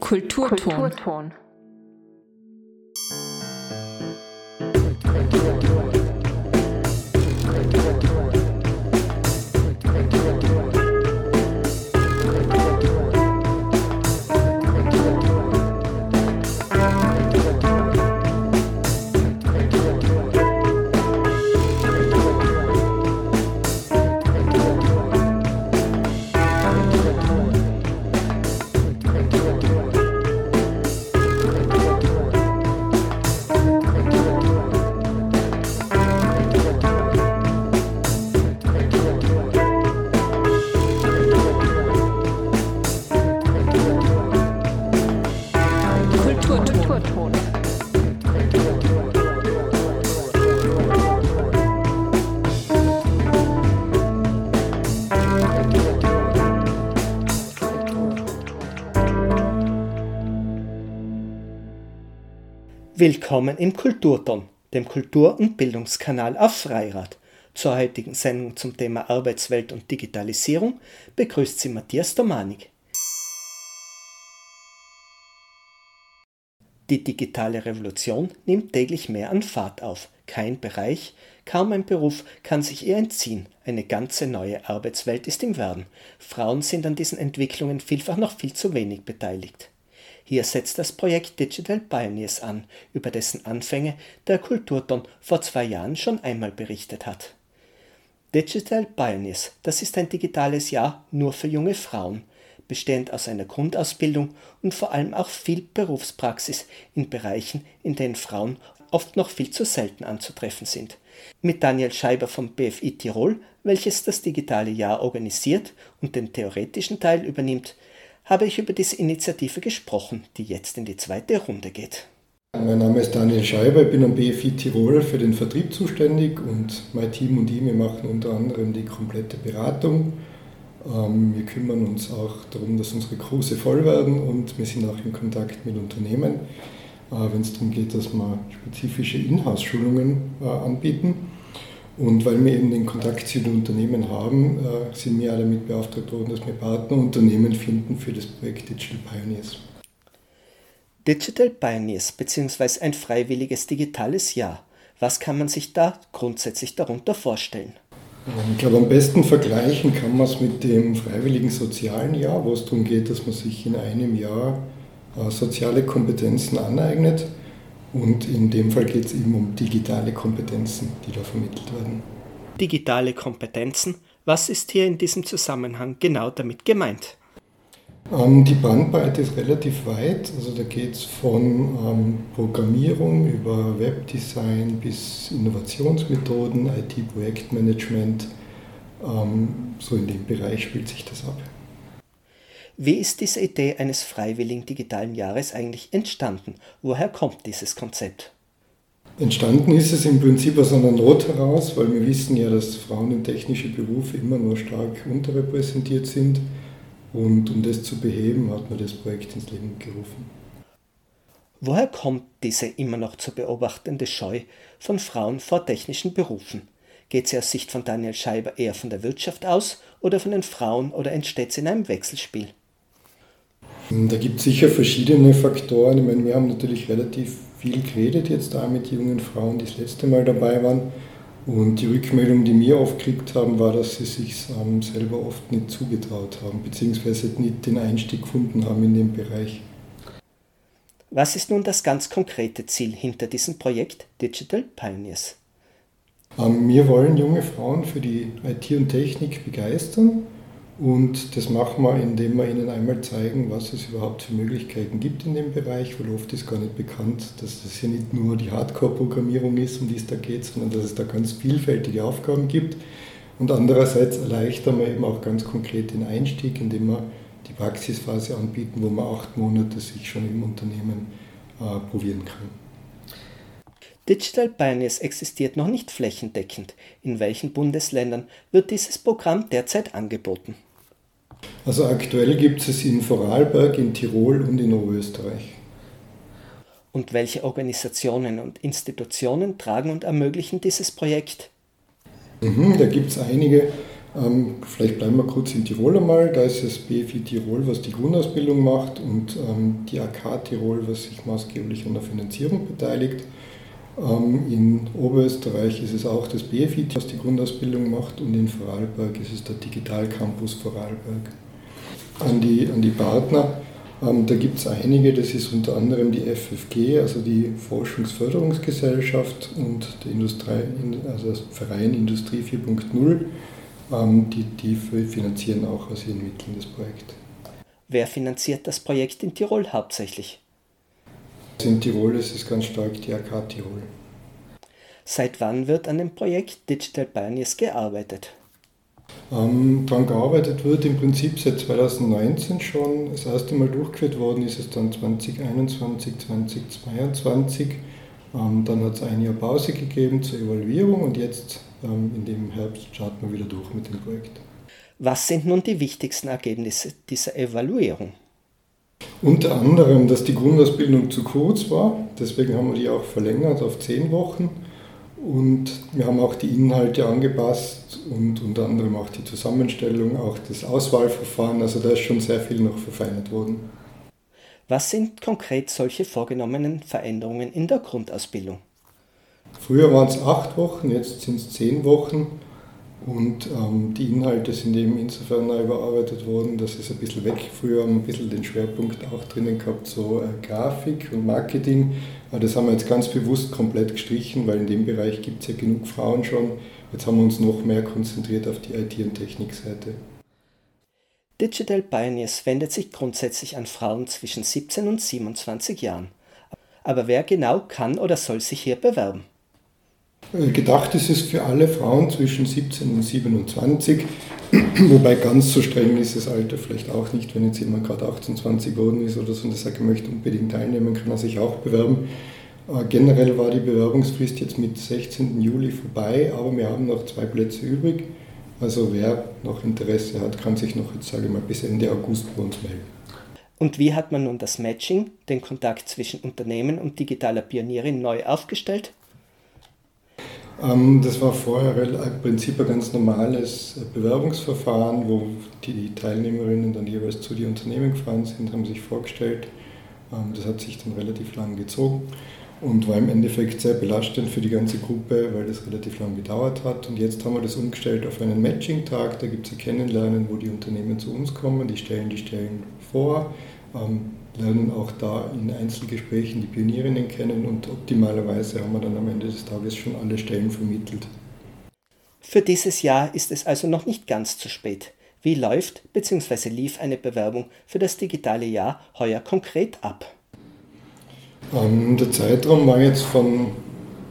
Kulturton. Kulturton. Willkommen im Kulturton, dem Kultur- und Bildungskanal auf Freirad. Zur heutigen Sendung zum Thema Arbeitswelt und Digitalisierung begrüßt sie Matthias Domanik. Die digitale Revolution nimmt täglich mehr an Fahrt auf. Kein Bereich, kaum ein Beruf kann sich ihr entziehen. Eine ganze neue Arbeitswelt ist im Werden. Frauen sind an diesen Entwicklungen vielfach noch viel zu wenig beteiligt. Hier setzt das Projekt Digital Pioneers an, über dessen Anfänge der Kulturton vor zwei Jahren schon einmal berichtet hat. Digital Pioneers, das ist ein digitales Jahr nur für junge Frauen, bestehend aus einer Grundausbildung und vor allem auch viel Berufspraxis in Bereichen, in denen Frauen oft noch viel zu selten anzutreffen sind. Mit Daniel Scheiber vom BFI Tirol, welches das digitale Jahr organisiert und den theoretischen Teil übernimmt, habe ich über diese Initiative gesprochen, die jetzt in die zweite Runde geht. Mein Name ist Daniel Scheiber, ich bin am BFI Tirol für den Vertrieb zuständig und mein Team und ich, wir machen unter anderem die komplette Beratung. Ähm, wir kümmern uns auch darum, dass unsere Kurse voll werden und wir sind auch in Kontakt mit Unternehmen, äh, wenn es darum geht, dass wir spezifische Inhouse-Schulungen äh, anbieten. Und weil wir eben den Kontakt zu den Unternehmen haben, äh, sind wir damit beauftragt worden, dass wir Partnerunternehmen finden für das Projekt Digital Pioneers. Digital Pioneers bzw. ein freiwilliges digitales Jahr. Was kann man sich da grundsätzlich darunter vorstellen? Ähm, ich glaube, am besten vergleichen kann man es mit dem freiwilligen sozialen Jahr, wo es darum geht, dass man sich in einem Jahr äh, soziale Kompetenzen aneignet und in dem Fall geht es eben um digitale Kompetenzen, die da vermittelt werden. Digitale Kompetenzen, was ist hier in diesem Zusammenhang genau damit gemeint? Ähm, die Bandbreite ist relativ weit. Also da geht es von ähm, Programmierung über Webdesign bis Innovationsmethoden, IT-Projektmanagement. Ähm, so in dem Bereich spielt sich das ab. Wie ist diese Idee eines freiwilligen digitalen Jahres eigentlich entstanden? Woher kommt dieses Konzept? Entstanden ist es im Prinzip aus einer Not heraus, weil wir wissen ja, dass Frauen in technische Berufe immer nur stark unterrepräsentiert sind. Und um das zu beheben, hat man das Projekt ins Leben gerufen. Woher kommt diese immer noch zu beobachtende Scheu von Frauen vor technischen Berufen? Geht sie aus Sicht von Daniel Scheiber eher von der Wirtschaft aus oder von den Frauen oder entsteht sie in einem Wechselspiel? Da gibt es sicher verschiedene Faktoren. Ich meine, wir haben natürlich relativ viel geredet jetzt da mit jungen Frauen, die das letzte Mal dabei waren. Und die Rückmeldung, die wir oft gekriegt haben, war, dass sie sich ähm, selber oft nicht zugetraut haben, beziehungsweise nicht den Einstieg gefunden haben in den Bereich. Was ist nun das ganz konkrete Ziel hinter diesem Projekt Digital Pioneers? Ähm, wir wollen junge Frauen für die IT und Technik begeistern und das machen wir, indem wir ihnen einmal zeigen, was es überhaupt für Möglichkeiten gibt in dem Bereich, weil oft ist gar nicht bekannt, dass das hier nicht nur die Hardcore-Programmierung ist, um die es da geht, sondern dass es da ganz vielfältige Aufgaben gibt. Und andererseits erleichtern wir eben auch ganz konkret den Einstieg, indem wir die Praxisphase anbieten, wo man acht Monate sich schon im Unternehmen äh, probieren kann. Digital Pioneers existiert noch nicht flächendeckend. In welchen Bundesländern wird dieses Programm derzeit angeboten? Also aktuell gibt es in Vorarlberg, in Tirol und in Oberösterreich. Und welche Organisationen und Institutionen tragen und ermöglichen dieses Projekt? Mhm, da gibt es einige. Ähm, vielleicht bleiben wir kurz in Tirol einmal. Da ist es BFI Tirol, was die Grundausbildung macht und ähm, die AK Tirol, was sich maßgeblich an der Finanzierung beteiligt. Ähm, in Oberösterreich ist es auch das BFI, was die Grundausbildung macht und in Vorarlberg ist es der Digital Campus Vorarlberg. An die, an die Partner, ähm, da gibt es einige, das ist unter anderem die FFG, also die Forschungsförderungsgesellschaft und der Industrie, also das Verein Industrie 4.0, ähm, die, die finanzieren auch aus ihren Mitteln das Projekt. Wer finanziert das Projekt in Tirol hauptsächlich? In Tirol ist es ganz stark die AK Tirol. Seit wann wird an dem Projekt Digital Pioneers gearbeitet? Ähm, daran gearbeitet wird im Prinzip seit 2019 schon. Das erste Mal durchgeführt worden ist es dann 2021, 2022. Ähm, dann hat es ein Jahr Pause gegeben zur Evaluierung und jetzt ähm, in dem Herbst starten wir wieder durch mit dem Projekt. Was sind nun die wichtigsten Ergebnisse dieser Evaluierung? Unter anderem, dass die Grundausbildung zu kurz war. Deswegen haben wir die auch verlängert auf zehn Wochen. Und wir haben auch die Inhalte angepasst und unter anderem auch die Zusammenstellung, auch das Auswahlverfahren. Also da ist schon sehr viel noch verfeinert worden. Was sind konkret solche vorgenommenen Veränderungen in der Grundausbildung? Früher waren es acht Wochen, jetzt sind es zehn Wochen. Und ähm, die Inhalte sind eben insofern neu überarbeitet worden, dass es ein bisschen weg. Früher haben wir ein bisschen den Schwerpunkt auch drinnen gehabt, so äh, Grafik und Marketing. Aber das haben wir jetzt ganz bewusst komplett gestrichen, weil in dem Bereich gibt es ja genug Frauen schon. Jetzt haben wir uns noch mehr konzentriert auf die IT- und Technikseite. Digital Pioneers wendet sich grundsätzlich an Frauen zwischen 17 und 27 Jahren. Aber wer genau kann oder soll sich hier bewerben? Äh, gedacht ist es für alle Frauen zwischen 17 und 27, wobei ganz so streng ist das Alter vielleicht auch nicht, wenn jetzt jemand gerade 28 geworden ist oder so und sagt, er möchte unbedingt teilnehmen, kann er sich auch bewerben. Äh, generell war die Bewerbungsfrist jetzt mit 16. Juli vorbei, aber wir haben noch zwei Plätze übrig. Also wer noch Interesse hat, kann sich noch jetzt, sage ich mal, bis Ende August bei uns melden. Und wie hat man nun das Matching, den Kontakt zwischen Unternehmen und digitaler Pionierin neu aufgestellt? Ähm, das war vorher im Prinzip ein ganz normales Bewerbungsverfahren, wo die Teilnehmerinnen dann jeweils zu den Unternehmen gefahren sind, haben sich vorgestellt. Ähm, das hat sich dann relativ lang gezogen und war im Endeffekt sehr belastend für die ganze Gruppe, weil das relativ lang gedauert hat. Und jetzt haben wir das umgestellt auf einen Matching-Tag. Da gibt es ein Kennenlernen, wo die Unternehmen zu uns kommen, die stellen die Stellen vor ähm, lernen auch da in Einzelgesprächen die Pionierinnen kennen und optimalerweise haben wir dann am Ende des Tages schon alle Stellen vermittelt. Für dieses Jahr ist es also noch nicht ganz zu spät. Wie läuft bzw. lief eine Bewerbung für das digitale Jahr heuer konkret ab? Ähm, der Zeitraum war jetzt von,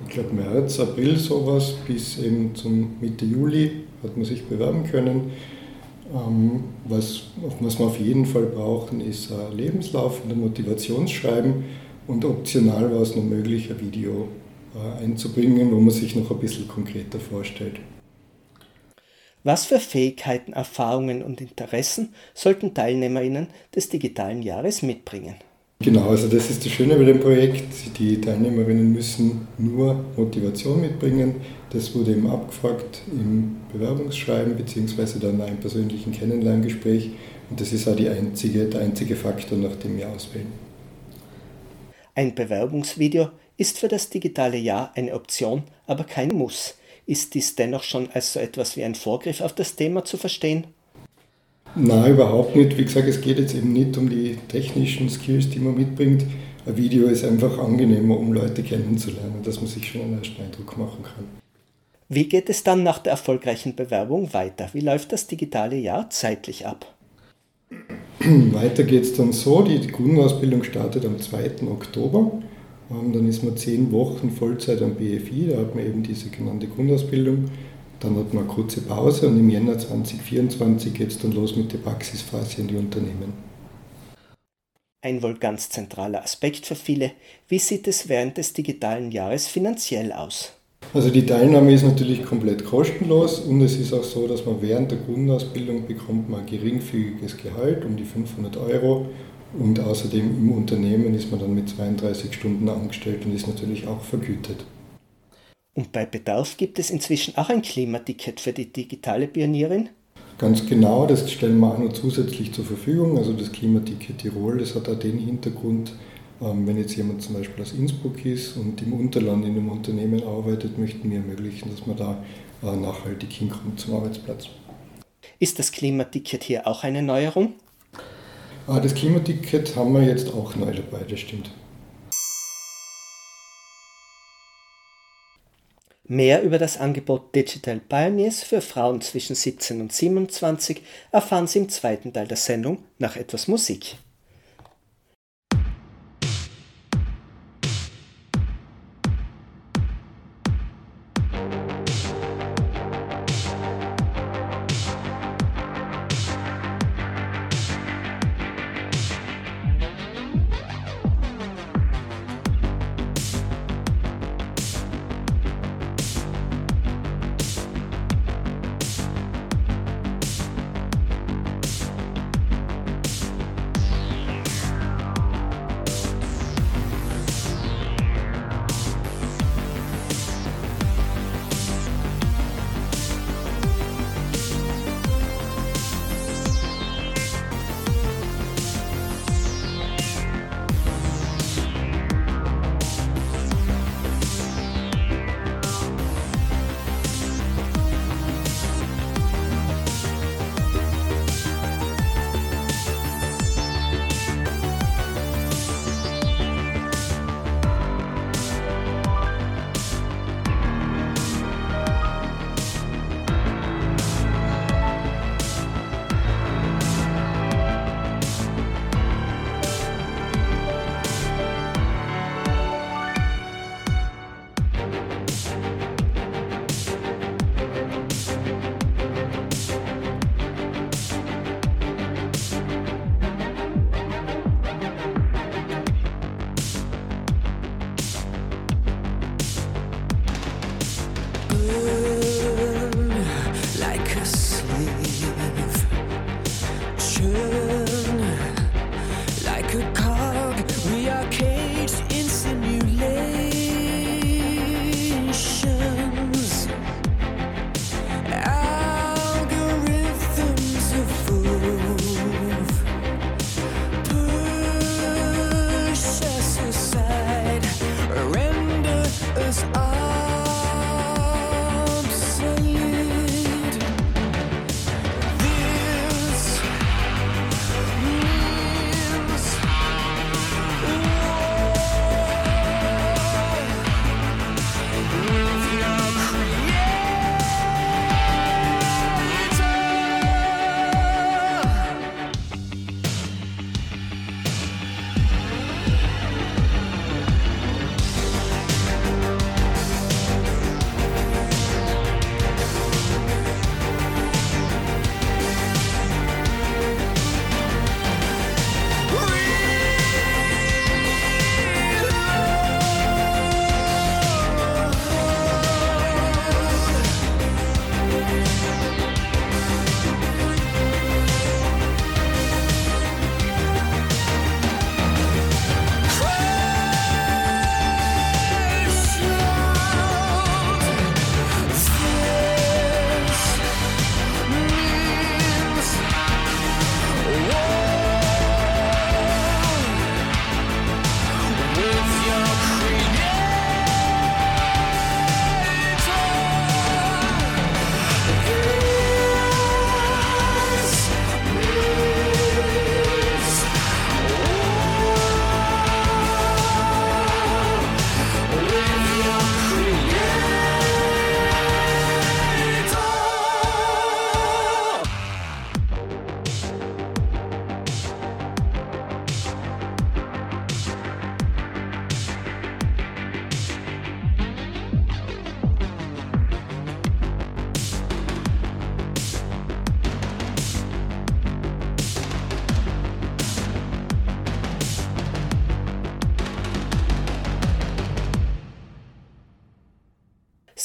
ich glaube, März, April sowas bis eben zum Mitte Juli hat man sich bewerben können. Ähm, was, was wir auf jeden Fall brauchen, ist ein Lebenslauf und ein Motivationsschreiben und optional war es noch möglich, ein Video äh, einzubringen, wo man sich noch ein bisschen konkreter vorstellt. Was für Fähigkeiten, Erfahrungen und Interessen sollten TeilnehmerInnen des digitalen Jahres mitbringen? Genau, also das ist das Schöne bei dem Projekt. Die Teilnehmerinnen müssen nur Motivation mitbringen. Das wurde eben abgefragt im Bewerbungsschreiben beziehungsweise dann einem persönlichen Kennenlerngespräch. Und das ist auch einzige, der einzige Faktor, nach dem wir auswählen. Ein Bewerbungsvideo ist für das digitale Jahr eine Option, aber kein Muss. Ist dies dennoch schon als so etwas wie ein Vorgriff auf das Thema zu verstehen? Nein, überhaupt nicht. Wie gesagt, es geht jetzt eben nicht um die technischen Skills, die man mitbringt. Ein Video ist einfach angenehmer, um Leute kennenzulernen, dass man sich schon einen ersten Eindruck machen kann. Wie geht es dann nach der erfolgreichen Bewerbung weiter? Wie läuft das digitale Jahr zeitlich ab? Weiter geht es dann so, die Grundausbildung startet am 2. Oktober. Ähm, dann ist man zehn Wochen Vollzeit am BFI, da hat man eben diese genannte Grundausbildung. Dann hat man eine kurze Pause und im Jänner 2024 geht es dann los mit der Praxisphase in die Unternehmen. Ein wohl ganz zentraler Aspekt für viele. Wie sieht es während des digitalen Jahres finanziell aus? Also die Teilnahme ist natürlich komplett kostenlos und es ist auch so, dass man während der Grundausbildung bekommt man ein geringfügiges Gehalt um die 500 Euro und außerdem im Unternehmen ist man dann mit 32 Stunden angestellt und ist natürlich auch vergütet. Und bei Bedarf gibt es inzwischen auch ein Klimaticket für die digitale Pionierin? Ganz genau, das stellen wir auch noch zusätzlich zur Verfügung. Also das Klimaticket Tirol, das hat auch den Hintergrund, ähm, wenn jetzt jemand zum Beispiel aus Innsbruck ist und im Unterland in einem Unternehmen arbeitet, möchten wir ermöglichen, dass man da äh, nachhaltig hinkommt zum Arbeitsplatz. Ist das Klimaticket hier auch eine Neuerung? Ah, das Klimaticket haben wir jetzt auch neu dabei, das stimmt. Mehr über das Angebot Digital Pioneers für Frauen zwischen 17 und 27 erfahren Sie im zweiten Teil der Sendung nach etwas Musik.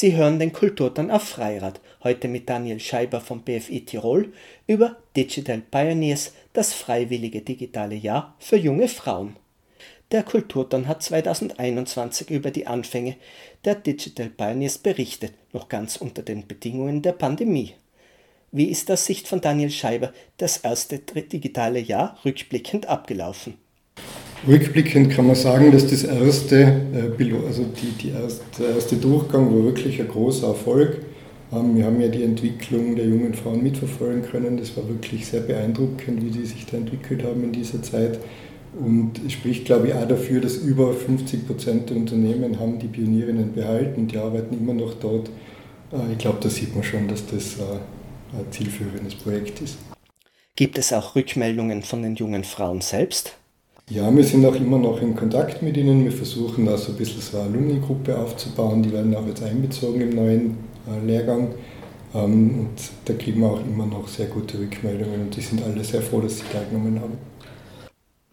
Sie hören den Kulturton auf Freirad, heute mit Daniel Scheiber vom BFI Tirol über Digital Pioneers, das freiwillige digitale Jahr für junge Frauen. Der Kulturton hat 2021 über die Anfänge der Digital Pioneers berichtet, noch ganz unter den Bedingungen der Pandemie. Wie ist aus Sicht von Daniel Scheiber das erste digitale Jahr rückblickend abgelaufen? Rückblickend kann man sagen, dass das erste, äh, also die, die erste, der erste Durchgang war wirklich ein großer Erfolg. Ähm, wir haben ja die Entwicklung der jungen Frauen mitverfolgen können. Das war wirklich sehr beeindruckend, wie die sich da entwickelt haben in dieser Zeit. Und es spricht, glaube ich, auch dafür, dass über 50 Prozent der Unternehmen haben die Pionierinnen behalten die arbeiten immer noch dort. Äh, ich glaube, da sieht man schon, dass das äh, ein zielführendes Projekt ist. Gibt es auch Rückmeldungen von den jungen Frauen selbst? Ja, wir sind auch immer noch in Kontakt mit ihnen. Wir versuchen da so ein bisschen so eine Alumni-Gruppe aufzubauen. Die werden auch jetzt einbezogen im neuen äh, Lehrgang. Ähm, und da kriegen wir auch immer noch sehr gute Rückmeldungen und die sind alle sehr froh, dass sie teilgenommen haben.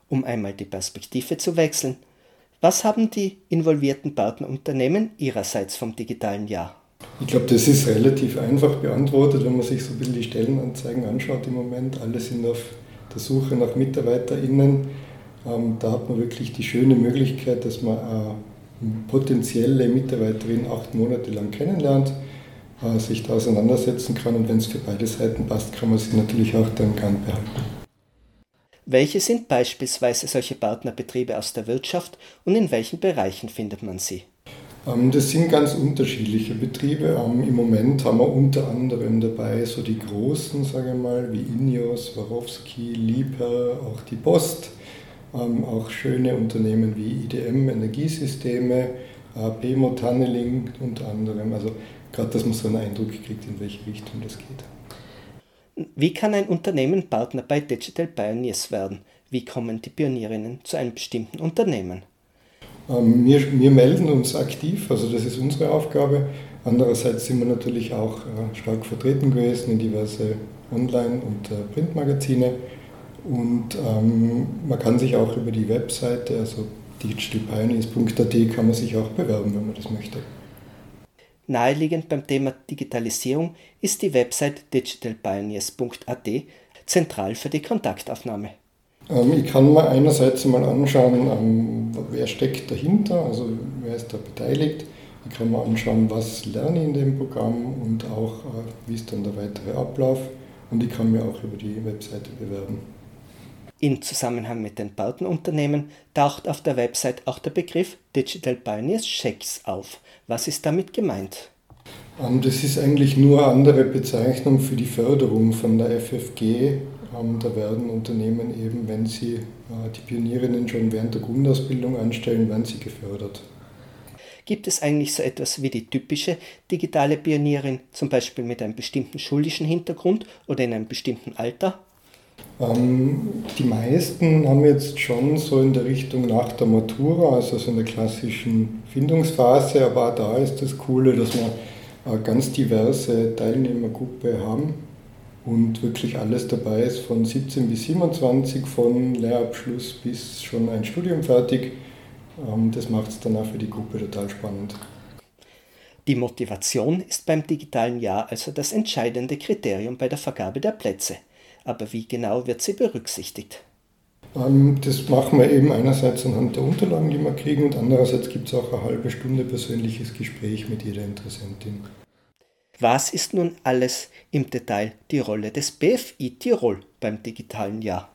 Um einmal die Perspektive zu wechseln, was haben die involvierten Partnerunternehmen ihrerseits vom digitalen Jahr? Ich glaube, das ist relativ einfach beantwortet, wenn man sich so ein bisschen die Stellenanzeigen anschaut im Moment. Alle sind auf der Suche nach MitarbeiterInnen da hat man wirklich die schöne Möglichkeit, dass man eine potenzielle Mitarbeiterin acht Monate lang kennenlernt, äh, sich da auseinandersetzen kann und wenn es für beide Seiten passt, kann man sie natürlich auch dann gern behalten. Welche sind beispielsweise solche Partnerbetriebe aus der Wirtschaft und in welchen Bereichen findet man sie? Ähm, das sind ganz unterschiedliche Betriebe. Ähm, Im Moment haben wir unter anderem dabei so die großen, sage ich mal, wie Ineos, Swarovski, Liebherr, auch die Post ähm, auch schöne Unternehmen wie IDM Energiesysteme, BMO Tunneling unter anderem. Also gerade, dass man so einen Eindruck kriegt, in welche Richtung das geht. Wie kann ein Unternehmen Partner bei Digital Pioneers werden? Wie kommen die Pionierinnen zu einem bestimmten Unternehmen? Ähm, wir, wir, melden uns aktiv, also das ist unsere Aufgabe. Andererseits sind wir natürlich auch äh, stark vertreten gewesen in diverse Online- und äh, Printmagazine. Und ähm, man kann sich auch über die Webseite, also digitalpioneers.at, kann man sich auch bewerben, wenn man das möchte. Naheliegend beim Thema Digitalisierung ist die Website digitalpioneers.at zentral für die Kontaktaufnahme. Ähm, ich kann mir einerseits mal anschauen, ähm, wer steckt dahinter, also wer ist da beteiligt. Ich kann mir anschauen, was lerne ich in dem Programm und auch, äh, wie ist dann der weitere Ablauf. Und ich kann mir auch über die Webseite bewerben. In Zusammenhang mit den Partnerunternehmen taucht auf der Website auch der Begriff Digital Pioneers Checks auf. Was ist damit gemeint? Ähm, das ist eigentlich nur eine andere Bezeichnung für die Förderung von der FFG. Ähm, da werden Unternehmen eben, wenn sie äh, die Pionierinnen schon während der Grundausbildung anstellen, werden sie gefördert. Gibt es eigentlich so etwas wie die typische digitale Pionierin, zum Beispiel mit einem bestimmten schulischen Hintergrund oder in einem bestimmten Alter? Ähm, die meisten haben jetzt schon so in der Richtung nach der Matura, also so in der klassischen Findungsphase, aber auch da ist das Coole, dass wir eine ganz diverse Teilnehmergruppe haben und wirklich alles dabei ist, von 17 bis 27, von Lehrabschluss bis schon ein Studium fertig. Ähm, das macht es dann auch für die Gruppe total spannend. Die Motivation ist beim digitalen Jahr also das entscheidende Kriterium bei der Vergabe der Plätze aber wie genau wird sie berücksichtigt? Ähm, das machen wir eben einerseits anhand der Unterlagen, die wir kriegen, und andererseits gibt es auch eine halbe Stunde persönliches Gespräch mit jeder Interessentin. Was ist nun alles im Detail die Rolle des BFI Tirol beim digitalen Jahr?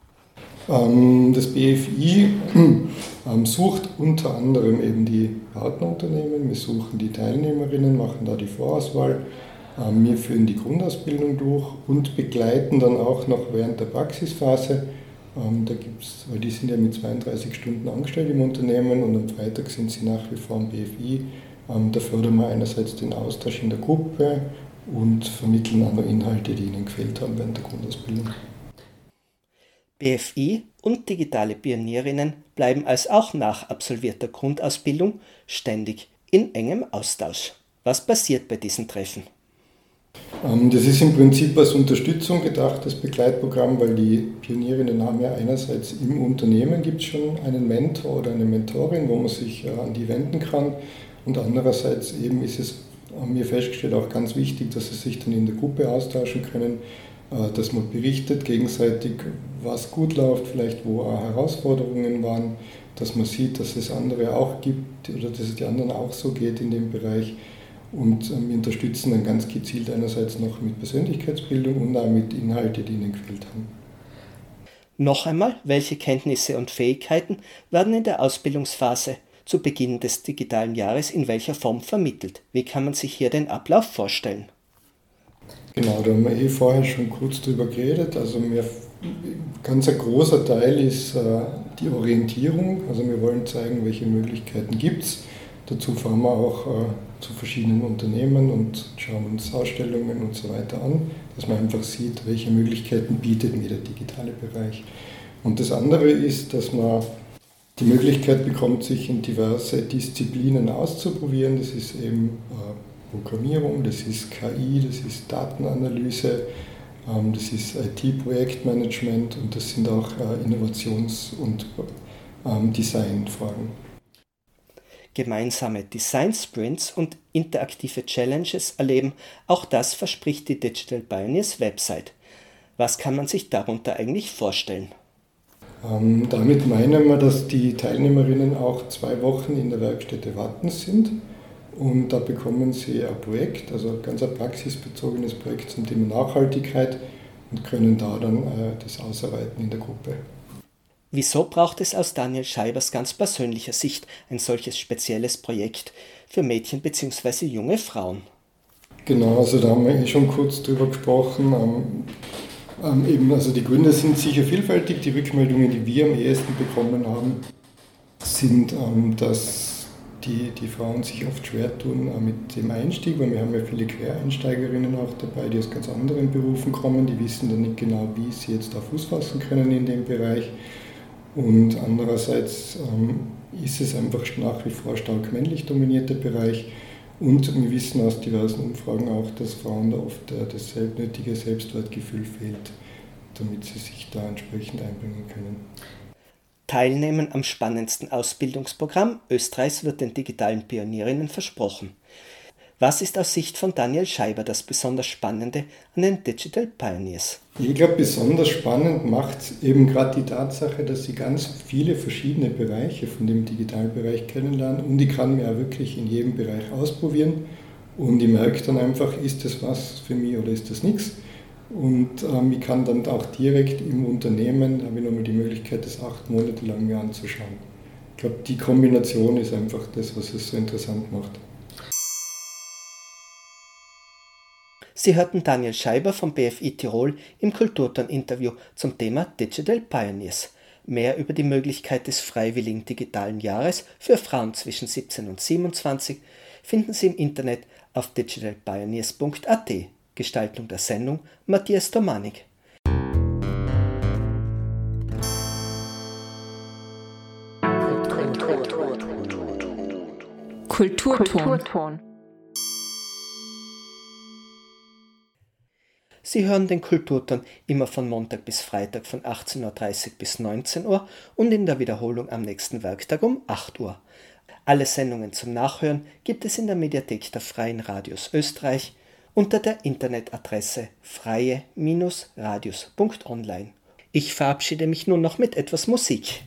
Ähm, das BFI ähm, sucht unter anderem eben die Partnerunternehmen, wir suchen die Teilnehmerinnen, machen da die Vorauswahl wir führen die Grundausbildung durch und begleiten dann auch noch während der Praxisphase. Ähm, da gibt's, weil die sind ja mit 32 Stunden angestellt im Unternehmen und am Freitag sind sie nach wie vor am BFI. Ähm, da fördern wir einerseits den Austausch in der Gruppe und vermitteln noch Inhalte, die ihnen gefehlt haben während der Grundausbildung. BFI und digitale Pionierinnen bleiben als auch nach absolvierter Grundausbildung ständig in engem Austausch. Was passiert bei diesen Treffen? Ähm, das ist im Prinzip als Unterstützung gedacht, das Begleitprogramm, weil die Pionierinnen haben ja einerseits im Unternehmen gibt es schon einen Mentor oder eine Mentorin, wo man sich äh, an die wenden kann und andererseits eben ist es, wir festgestellt, auch ganz wichtig, dass sie sich dann in der Gruppe austauschen können. äh, dass man berichtet gegenseitig, was gut läuft, vielleicht wo auch Herausforderungen waren, dass man sieht, dass es andere auch gibt oder dass es die anderen auch so geht in dem Bereich. Und ähm, wir unterstützen dann ganz gezielt einerseits noch mit Persönlichkeitsbildung und auch mit Inhalten, die ihnen gefehlt haben. Noch einmal, welche Kenntnisse und Fähigkeiten werden in der Ausbildungsphase zu Beginn des digitalen Jahres in welcher Form vermittelt? Wie kann man sich hier den Ablauf vorstellen? Genau, da haben wir eh vorher schon kurz drüber geredet. Also wir, ganz ein großer Teil ist äh, die Orientierung. Also wir wollen zeigen, welche Möglichkeiten gibt es. Dazu fahren wir auch äh, zu verschiedenen Unternehmen und schauen uns Ausstellungen und so weiter an, dass man einfach sieht, welche Möglichkeiten bietet mir der digitale Bereich. Und das andere ist, dass man die Möglichkeit bekommt, sich in diverse Disziplinen auszuprobieren. Das ist eben äh, Programmierung, das ist KI, das ist Datenanalyse, ähm, das ist IT-Projektmanagement und das sind auch äh, Innovations- und ähm, Designfragen. Gemeinsame Design Sprints und interaktive Challenges erleben, auch das verspricht die Digital Pioneers Website. Was kann man sich darunter eigentlich vorstellen? Ähm, damit meinen wir, dass die Teilnehmerinnen auch zwei Wochen in der Werkstätte warten sind und da bekommen Sie ein Projekt, also ganz ein praxisbezogenes Projekt zum Thema Nachhaltigkeit und können da dann äh, das ausarbeiten in der Gruppe. Wieso braucht es aus Daniel Scheibers ganz persönlicher Sicht ein solches spezielles Projekt für Mädchen bzw. junge Frauen? Genau, also da haben wir eh schon kurz drüber gesprochen. Ähm, ähm, eben, also die Gründe sind sicher vielfältig. Die Rückmeldungen, die wir am ehesten bekommen haben, sind, ähm, dass die, die Frauen sich oft schwer tun äh, mit dem Einstieg, weil wir haben ja viele Quereinsteigerinnen auch dabei, die aus ganz anderen Berufen kommen, die wissen dann nicht genau, wie sie jetzt da Fuß fassen können in dem Bereich. Und andererseits ähm, ist es einfach nach wie vor stark männlich dominierter Bereich. Und wir wissen aus diversen Umfragen auch, dass Frauen da oft äh, das nötige Selbstwertgefühl fehlt, damit sie sich da entsprechend einbringen können. Teilnehmen am spannendsten Ausbildungsprogramm Österreichs wird den digitalen Pionierinnen versprochen. Was ist aus Sicht von Daniel Scheiber das besonders Spannende an den Digital Pioneers? Ich glaube, besonders spannend macht eben gerade die Tatsache, dass sie ganz viele verschiedene Bereiche von dem Digitalbereich kennenlernen und ich kann mir auch wirklich in jedem Bereich ausprobieren und ich merke dann einfach, ist das was für mich oder ist das nichts. Und ähm, ich kann dann auch direkt im Unternehmen, habe ich nochmal die Möglichkeit, das acht Monate lang mir anzuschauen. Ich glaube, die Kombination ist einfach das, was es so interessant macht. Sie hörten Daniel Scheiber vom BFI Tirol im Kulturton-Interview zum Thema Digital Pioneers. Mehr über die Möglichkeit des freiwilligen digitalen Jahres für Frauen zwischen 17 und 27 finden Sie im Internet auf digitalpioneers.at. Gestaltung der Sendung Matthias Domanik. Kulturton. Sie hören den Kulturton immer von Montag bis Freitag von 18.30 Uhr bis 19 Uhr und in der Wiederholung am nächsten Werktag um 8 Uhr. Alle Sendungen zum Nachhören gibt es in der Mediathek der Freien Radios Österreich unter der Internetadresse freie-radius.online. Ich verabschiede mich nun noch mit etwas Musik.